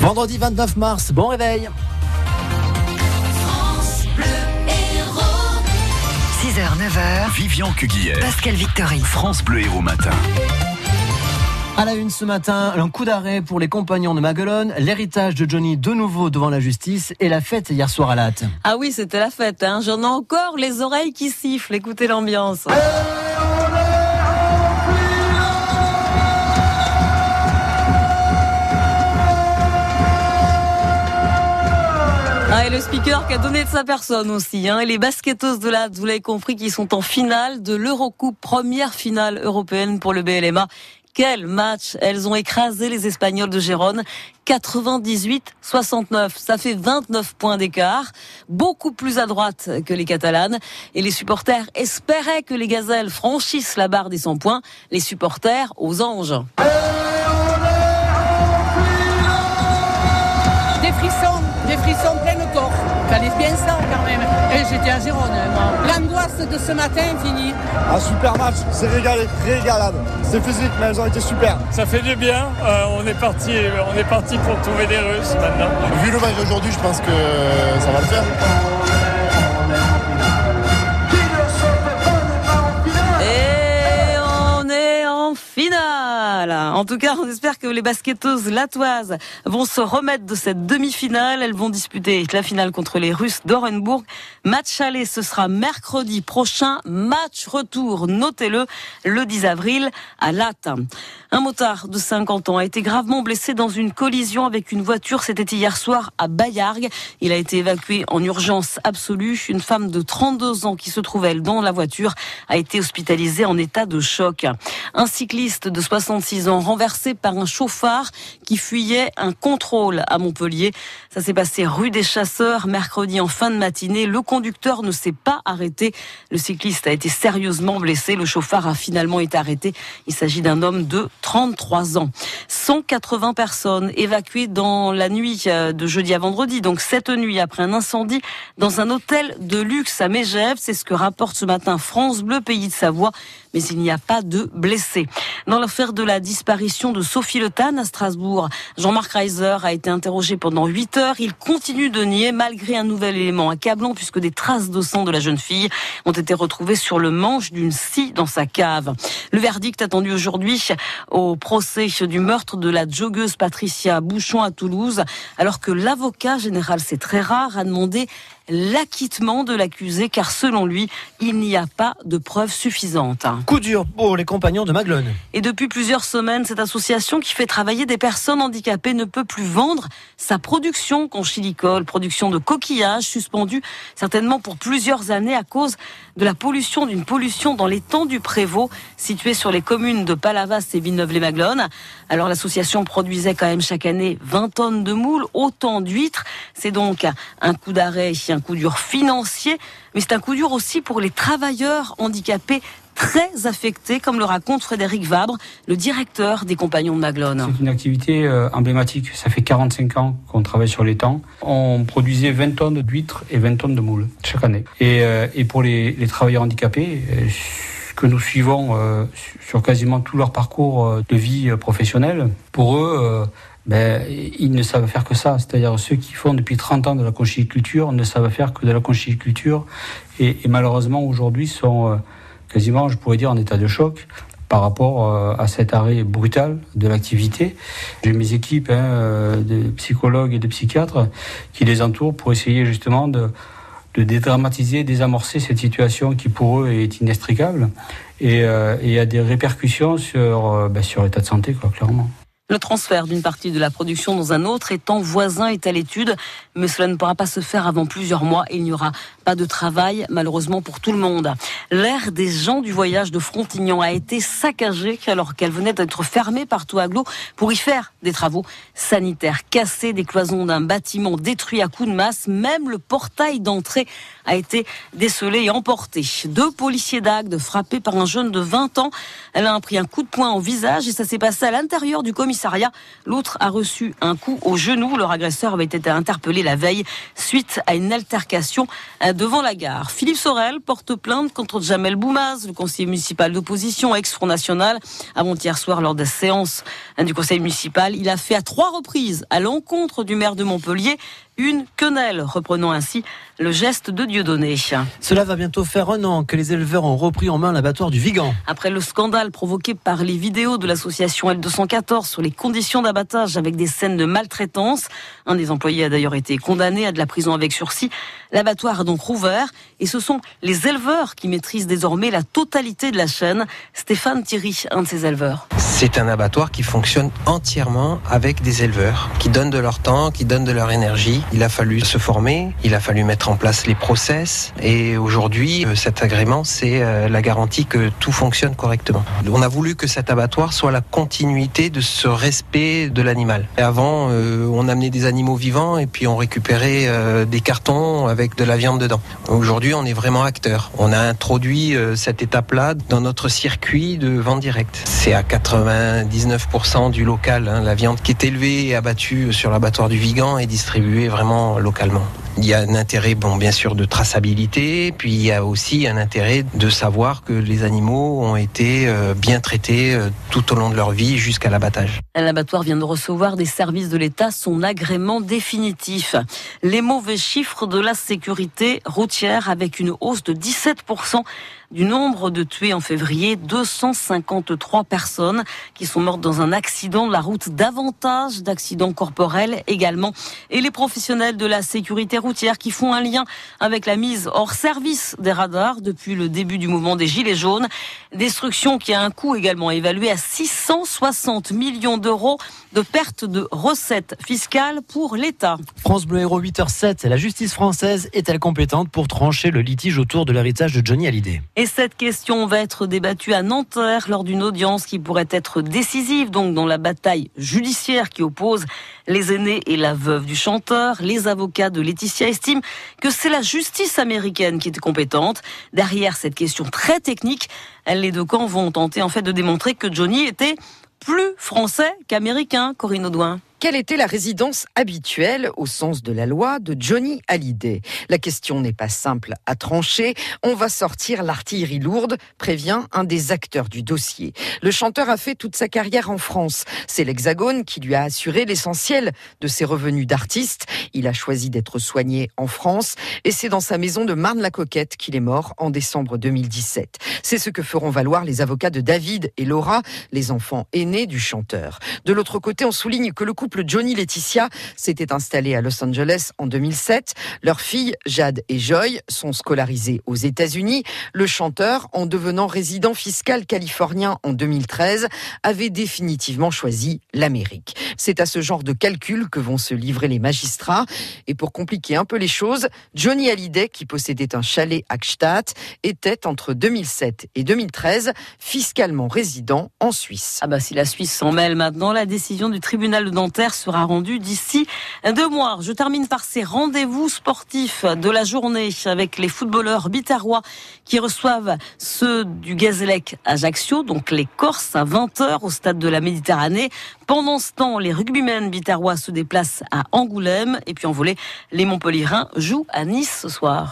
Vendredi 29 mars, bon réveil. 6h, 9h. Vivian Cuguière. Pascal Victory. France Bleu Héros Matin. À la une ce matin, un coup d'arrêt pour les compagnons de Maguelone, l'héritage de Johnny de nouveau devant la justice et la fête hier soir à Latte. Ah oui, c'était la fête. Hein. J'en ai encore les oreilles qui sifflent. Écoutez l'ambiance. Ah, et le speaker qui a donné de sa personne aussi. Hein. Et les basketteuses de Latte, vous l'avez compris, qui sont en finale de l'Eurocoupe, première finale européenne pour le BLMA. Quel match Elles ont écrasé les Espagnols de Gérone. 98-69. Ça fait 29 points d'écart. Beaucoup plus à droite que les Catalanes. Et les supporters espéraient que les Gazelles franchissent la barre des 100 points. Les supporters aux anges. Des frissons plein le corps. Fallait bien ça quand même. Et j'étais à Gérone. L'angoisse de ce matin finie. Un super match, c'est régalé, régalade. C'est physique, mais elles ont été super. Ça fait du bien. Euh, on est parti, on est parti pour trouver des Russes maintenant. Vu le match d'aujourd'hui, je pense que ça va le faire. En tout cas, on espère que les basketteuses latoises vont se remettre de cette demi-finale. Elles vont disputer la finale contre les Russes d'Orenbourg. Match aller, ce sera mercredi prochain. Match retour, notez-le, le 10 avril à Latte. Un motard de 50 ans a été gravement blessé dans une collision avec une voiture. C'était hier soir à Bayargues. Il a été évacué en urgence absolue. Une femme de 32 ans qui se trouvait dans la voiture a été hospitalisée en état de choc. Un cycliste de 66 ans renversé par un chauffard qui fuyait un contrôle à Montpellier. Ça s'est passé rue des Chasseurs mercredi en fin de matinée. Le conducteur ne s'est pas arrêté. Le cycliste a été sérieusement blessé. Le chauffard a finalement été arrêté. Il s'agit d'un homme de 33 ans. 180 personnes évacuées dans la nuit euh, de jeudi à vendredi, donc cette nuit après un incendie dans un hôtel de luxe à Mégève. C'est ce que rapporte ce matin France Bleu Pays de Savoie mais il n'y a pas de blessés. Dans l'affaire de la disparition de Sophie Le Tan à Strasbourg, Jean-Marc Reiser a été interrogé pendant 8 heures. Il continue de nier malgré un nouvel élément accablant puisque des traces de sang de la jeune fille ont été retrouvées sur le manche d'une scie dans sa cave. Le verdict attendu aujourd'hui au procès du meurtre de la joggeuse Patricia Bouchon à Toulouse, alors que l'avocat général, c'est très rare, a demandé l'acquittement de l'accusé car selon lui, il n'y a pas de preuves suffisantes. Coup dur pour les compagnons de Maglone. Et depuis plusieurs semaines, cette association qui fait travailler des personnes handicapées ne peut plus vendre sa production conchilicole, production de coquillages suspendue certainement pour plusieurs années à cause de la pollution, d'une pollution dans l'étang du Prévost, situé sur les communes de Palavas et Villeneuve-les-Maglones. Alors l'association produisait quand même chaque année 20 tonnes de moules, autant d'huîtres. C'est donc un coup d'arrêt, un coup dur financier, mais c'est un coup dur aussi pour les travailleurs handicapés très affectés, comme le raconte Frédéric Vabre, le directeur des Compagnons de Maglone. C'est une activité euh, emblématique. Ça fait 45 ans qu'on travaille sur les temps. On produisait 20 tonnes d'huîtres et 20 tonnes de moules chaque année. Et, euh, pour les, travailleurs handicapés, euh, que nous suivons sur quasiment tout leur parcours de vie professionnelle, pour eux, ben, ils ne savent faire que ça. C'est-à-dire ceux qui font depuis 30 ans de la conchiliculture ne savent faire que de la conchiliculture et, malheureusement aujourd'hui sont quasiment, je pourrais dire, en état de choc par rapport à cet arrêt brutal de l'activité. J'ai mes équipes hein, de psychologues et de psychiatres qui les entourent pour essayer justement de, dédramatiser, désamorcer cette situation qui pour eux est inextricable et, euh, a des répercussions sur, euh, ben, sur l'état de santé, clairement. Le transfert d'une partie de la production dans un autre étant voisin est à l'étude, mais cela ne pourra pas se faire avant plusieurs mois et il n'y aura pas de travail, malheureusement pour tout le monde. L'air des gens du voyage de Frontignan a été saccagé alors qu'elle venait d'être fermée par Touaglo pour y faire des travaux sanitaires. Cassés des cloisons d'un bâtiment détruit à coups de masse, même le portail d'entrée a été décelé et emporté. Deux policiers d'Agde frappés par un jeune de 20 ans. Elle a pris un coup de poing au visage et ça s'est passé à l'intérieur du commissariat L'autre a reçu un coup au genou. Leur agresseur avait été interpellé la veille suite à une altercation euh, devant la gare. Philippe Sorel porte plainte contre Jamel Boumaz, le conseiller municipal d'opposition, ex-Front National. Avant-hier soir, lors de la séance euh, du conseil municipal, il a fait à trois reprises à l'encontre du maire de Montpellier une quenelle, reprenant ainsi le geste de Dieudonné. Cela va bientôt faire un an que les éleveurs ont repris en main l'abattoir du Vigan. Après le scandale provoqué par les vidéos de l'association L214 sur les conditions d'abattage avec des scènes de maltraitance, un des employés a d'ailleurs été condamné à de la prison avec sursis. L'abattoir a donc rouvert et ce sont les éleveurs qui maîtrisent désormais la totalité de la chaîne. Stéphane Thierry, un de ces éleveurs. C'est un abattoir qui fonctionne entièrement avec des éleveurs qui donnent de leur temps, qui donnent de leur énergie. Il a fallu se former, il a fallu mettre en place les process et aujourd'hui euh, cet agrément c'est euh, la garantie que tout fonctionne correctement. On a voulu que cet abattoir soit la continuité de ce respect de l'animal. Avant euh, on amenait des animaux vivants et puis on récupérait des cartons avec de la viande dedans. Aujourd'hui on est vraiment acteur. On a introduit cette étape-là dans notre circuit de vente directe. C'est à 99% du local, hein, la viande qui est élevée et abattue sur l'abattoir du Vigan est distribuée vraiment localement. Il y a un intérêt, bon, bien sûr, de traçabilité, puis il y a aussi un intérêt de savoir que les animaux ont été euh, bien traités euh, tout au long de leur vie jusqu'à l'abattage. L'abattoir vient de recevoir des services de l'État son agrément définitif. Les mauvais chiffres de la sécurité routière avec une hausse de 17% du nombre de tués en février, 253 personnes qui sont mortes dans un accident de la route, davantage d'accidents corporels également. Et les professionnels de la sécurité routière qui font un lien avec la mise hors service des radars depuis le début du mouvement des Gilets jaunes. Destruction qui a un coût également évalué à 660 millions d'euros de perte de recettes fiscales pour l'État. France Bleu Héros 8h07, la justice française est-elle compétente pour trancher le litige autour de l'héritage de Johnny Hallyday? Et cette question va être débattue à Nanterre lors d'une audience qui pourrait être décisive donc dans la bataille judiciaire qui oppose les aînés et la veuve du chanteur. Les avocats de Laetitia estiment que c'est la justice américaine qui est compétente. Derrière cette question très technique, les deux camps vont tenter en fait de démontrer que Johnny était plus français qu'américain, Corinne Audouin. Quelle était la résidence habituelle, au sens de la loi, de Johnny Hallyday? La question n'est pas simple à trancher. On va sortir l'artillerie lourde, prévient un des acteurs du dossier. Le chanteur a fait toute sa carrière en France. C'est l'Hexagone qui lui a assuré l'essentiel de ses revenus d'artiste. Il a choisi d'être soigné en France et c'est dans sa maison de Marne-la-Coquette qu'il est mort en décembre 2017. C'est ce que feront valoir les avocats de David et Laura, les enfants aînés du chanteur. De l'autre côté, on souligne que le couple Johnny Laetitia s'était installé à Los Angeles en 2007. Leurs filles, Jade et Joy, sont scolarisées aux États-Unis. Le chanteur, en devenant résident fiscal californien en 2013, avait définitivement choisi l'Amérique. C'est à ce genre de calcul que vont se livrer les magistrats. Et pour compliquer un peu les choses, Johnny Hallyday, qui possédait un chalet à Gstaad, était entre 2007 et 2013 fiscalement résident en Suisse. Ah bah si la Suisse s'en mêle maintenant, la décision du tribunal de Nanterre sera rendu d'ici deux mois. Je termine par ces rendez-vous sportifs de la journée avec les footballeurs bitarois qui reçoivent ceux du Gazélec Ajaccio, donc les Corses à 20h au stade de la Méditerranée. Pendant ce temps, les rugbymen bitarois se déplacent à Angoulême et puis en volée, les Montpellierins jouent à Nice ce soir.